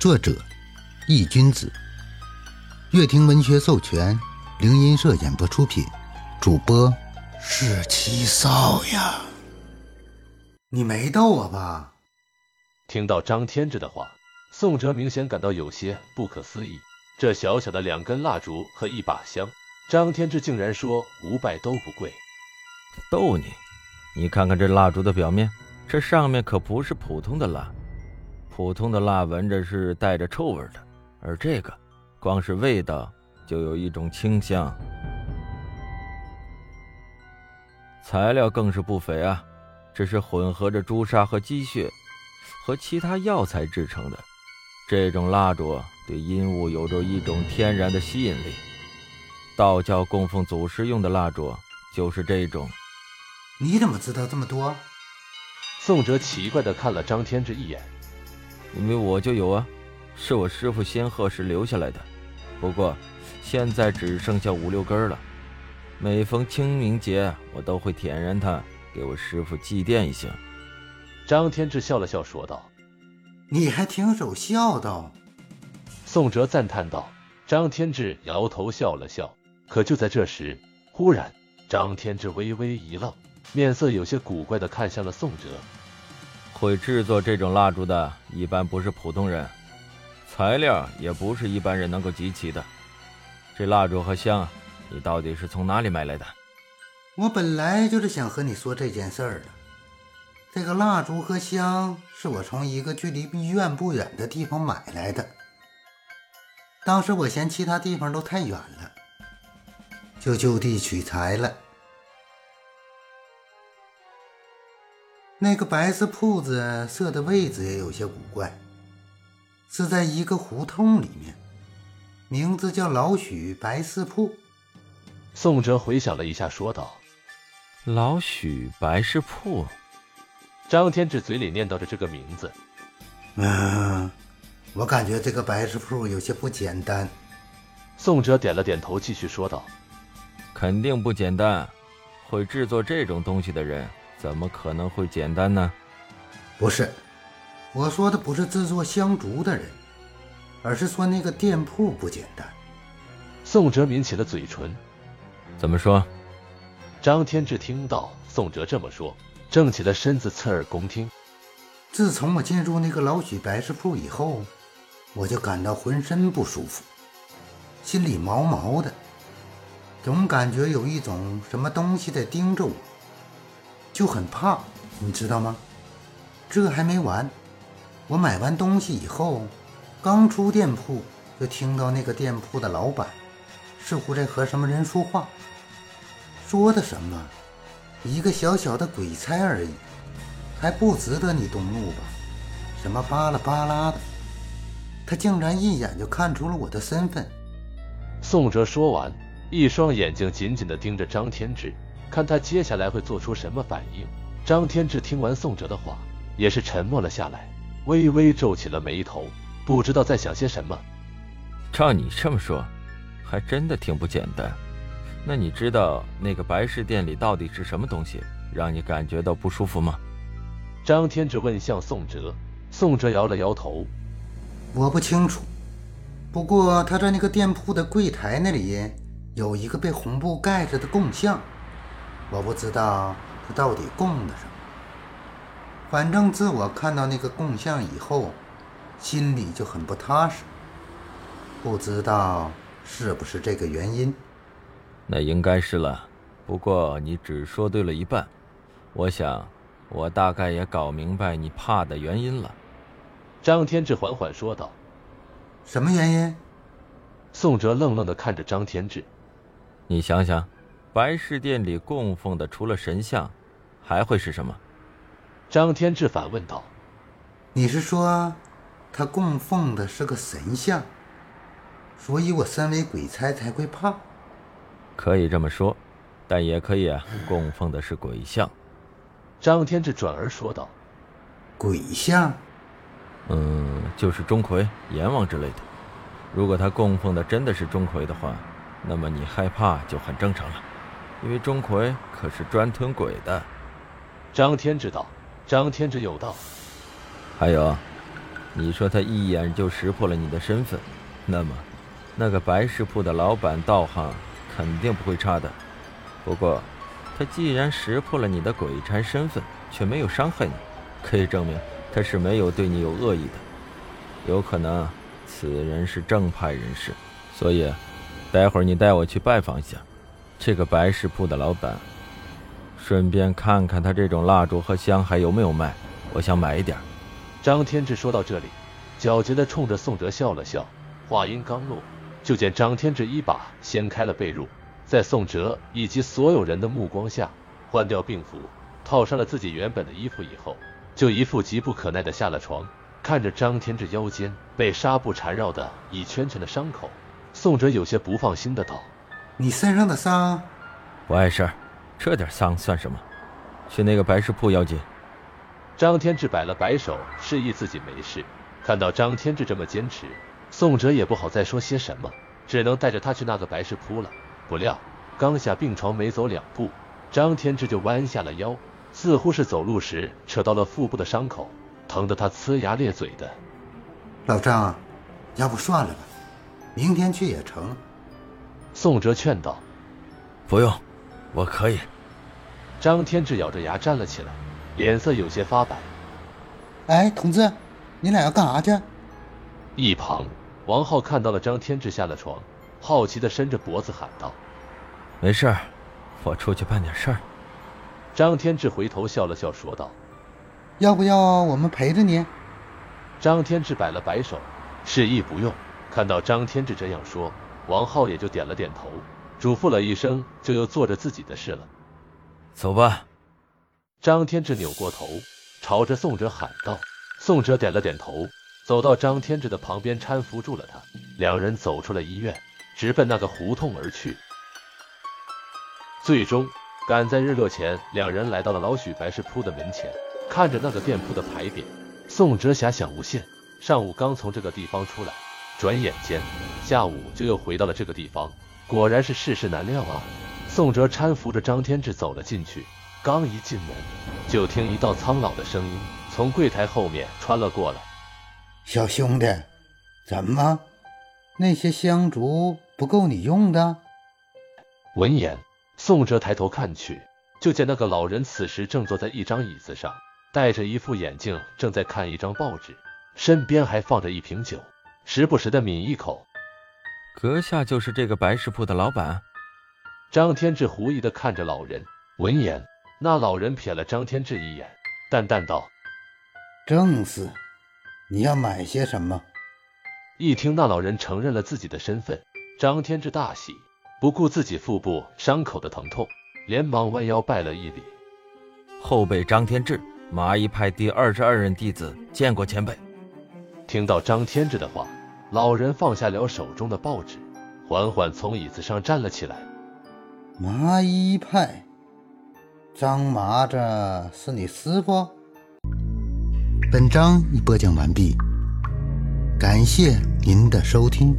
作者：易君子，乐亭文学授权，灵音社演播出品，主播是七少呀。你没逗我吧？听到张天志的话，宋哲明显感到有些不可思议。这小小的两根蜡烛和一把香，张天志竟然说五百都不贵。逗你？你看看这蜡烛的表面，这上面可不是普通的蜡。普通的蜡闻着是带着臭味的，而这个，光是味道就有一种清香。材料更是不菲啊！这是混合着朱砂和鸡血，和其他药材制成的。这种蜡烛对阴物有着一种天然的吸引力。道教供奉祖师用的蜡烛就是这种。你怎么知道这么多？宋哲奇怪的看了张天志一眼。因为我就有啊，是我师傅仙鹤时留下来的。不过现在只剩下五六根了。每逢清明节，我都会点燃它。给我师傅祭奠一下。张天志笑了笑，说道：“你还挺守孝道。”宋哲赞叹道。张天志摇头笑了笑。可就在这时，忽然，张天志微微一愣，面色有些古怪的看向了宋哲。会制作这种蜡烛的，一般不是普通人，材料也不是一般人能够集齐的。这蜡烛和香，你到底是从哪里买来的？我本来就是想和你说这件事儿的。这个蜡烛和香是我从一个距离医院不远的地方买来的。当时我嫌其他地方都太远了，就就地取材了。那个白色铺子设的位置也有些古怪，是在一个胡同里面，名字叫老许白事铺。宋哲回想了一下，说道。老许白事铺，张天志嘴里念叨着这个名字。嗯，我感觉这个白事铺有些不简单。宋哲点了点头，继续说道：“肯定不简单，会制作这种东西的人，怎么可能会简单呢？不是，我说的不是制作香烛的人，而是说那个店铺不简单。”宋哲抿起了嘴唇，怎么说？张天志听到宋哲这么说，正起了身子，侧耳恭听。自从我进入那个老许白事铺以后，我就感到浑身不舒服，心里毛毛的，总感觉有一种什么东西在盯着我，就很怕，你知道吗？这还没完，我买完东西以后，刚出店铺，就听到那个店铺的老板似乎在和什么人说话。说的什么？一个小小的鬼差而已，还不值得你动怒吧？什么巴拉巴拉的？他竟然一眼就看出了我的身份。宋哲说完，一双眼睛紧紧地盯着张天志，看他接下来会做出什么反应。张天志听完宋哲的话，也是沉默了下来，微微皱起了眉头，不知道在想些什么。照你这么说，还真的挺不简单。那你知道那个白事店里到底是什么东西，让你感觉到不舒服吗？张天志问向宋哲，宋哲摇了摇头，我不清楚。不过他在那个店铺的柜台那里有一个被红布盖着的供像，我不知道他到底供的什么。反正自我看到那个供像以后，心里就很不踏实，不知道是不是这个原因。那应该是了，不过你只说对了一半。我想，我大概也搞明白你怕的原因了。张天志缓缓说道：“什么原因？”宋哲愣愣的看着张天志。你想想，白事殿里供奉的除了神像，还会是什么？张天志反问道：“你是说，他供奉的是个神像，所以我身为鬼差才会怕？”可以这么说，但也可以啊，供奉的是鬼像。张天志转而说道：“鬼像，嗯，就是钟馗、阎王之类的。如果他供奉的真的是钟馗的话，那么你害怕就很正常了，因为钟馗可是专吞鬼的。”张天之道。张天之有道：“还有，你说他一眼就识破了你的身份，那么，那个白石铺的老板道行肯定不会差的。不过，他既然识破了你的鬼差身份，却没有伤害你，可以证明他是没有对你有恶意的。有可能，此人是正派人士。所以，待会儿你带我去拜访一下这个白石铺的老板，顺便看看他这种蜡烛和香还有没有卖。我想买一点。张天志说到这里，狡黠的冲着宋哲笑了笑。话音刚落，就见张天志一把掀开了被褥，在宋哲以及所有人的目光下，换掉病服，套上了自己原本的衣服以后，就一副急不可耐的下了床。看着张天志腰间被纱布缠绕的一圈圈的伤口，宋哲有些不放心的道：“你身上的伤不碍事儿，这点伤算什么？去那个白事铺要紧。”张天志摆了摆手，示意自己没事。看到张天志这么坚持，宋哲也不好再说些什么，只能带着他去那个白事铺了。不料刚下病床没走两步，张天志就弯下了腰，似乎是走路时扯到了腹部的伤口，疼得他呲牙咧嘴的。老张，要不算了吧，明天去也成。宋哲劝道：“不用，我可以。”张天志咬着牙站了起来。脸色有些发白。哎，同志，你俩要干啥去？一旁，王浩看到了张天志下了床，好奇的伸着脖子喊道：“没事儿，我出去办点事儿。”张天志回头笑了笑，说道：“要不要我们陪着你？”张天志摆了摆手，示意不用。看到张天志这样说，王浩也就点了点头，嘱咐了一声，就又做着自己的事了。走吧。张天志扭过头，朝着宋哲喊道：“宋哲点了点头，走到张天志的旁边搀扶住了他。两人走出了医院，直奔那个胡同而去。最终，赶在日落前，两人来到了老许白石铺的门前。看着那个店铺的牌匾，宋哲遐想无限。上午刚从这个地方出来，转眼间下午就又回到了这个地方。果然是世事难料啊！宋哲搀扶着张天志走了进去。刚一进门，就听一道苍老的声音从柜台后面穿了过来：“小兄弟，怎么那些香烛不够你用的？”闻言，宋哲抬头看去，就见那个老人此时正坐在一张椅子上，戴着一副眼镜，正在看一张报纸，身边还放着一瓶酒，时不时的抿一口。阁下就是这个白石铺的老板？张天志狐疑的看着老人，闻言。那老人瞥了张天志一眼，淡淡道：“正是，你要买些什么？”一听那老人承认了自己的身份，张天志大喜，不顾自己腹部伤口的疼痛，连忙弯腰拜了一礼：“后辈张天志，麻衣派第二十二任弟子，见过前辈。”听到张天志的话，老人放下了手中的报纸，缓缓从椅子上站了起来：“麻衣派。”张麻子是你师傅？本章已播讲完毕，感谢您的收听。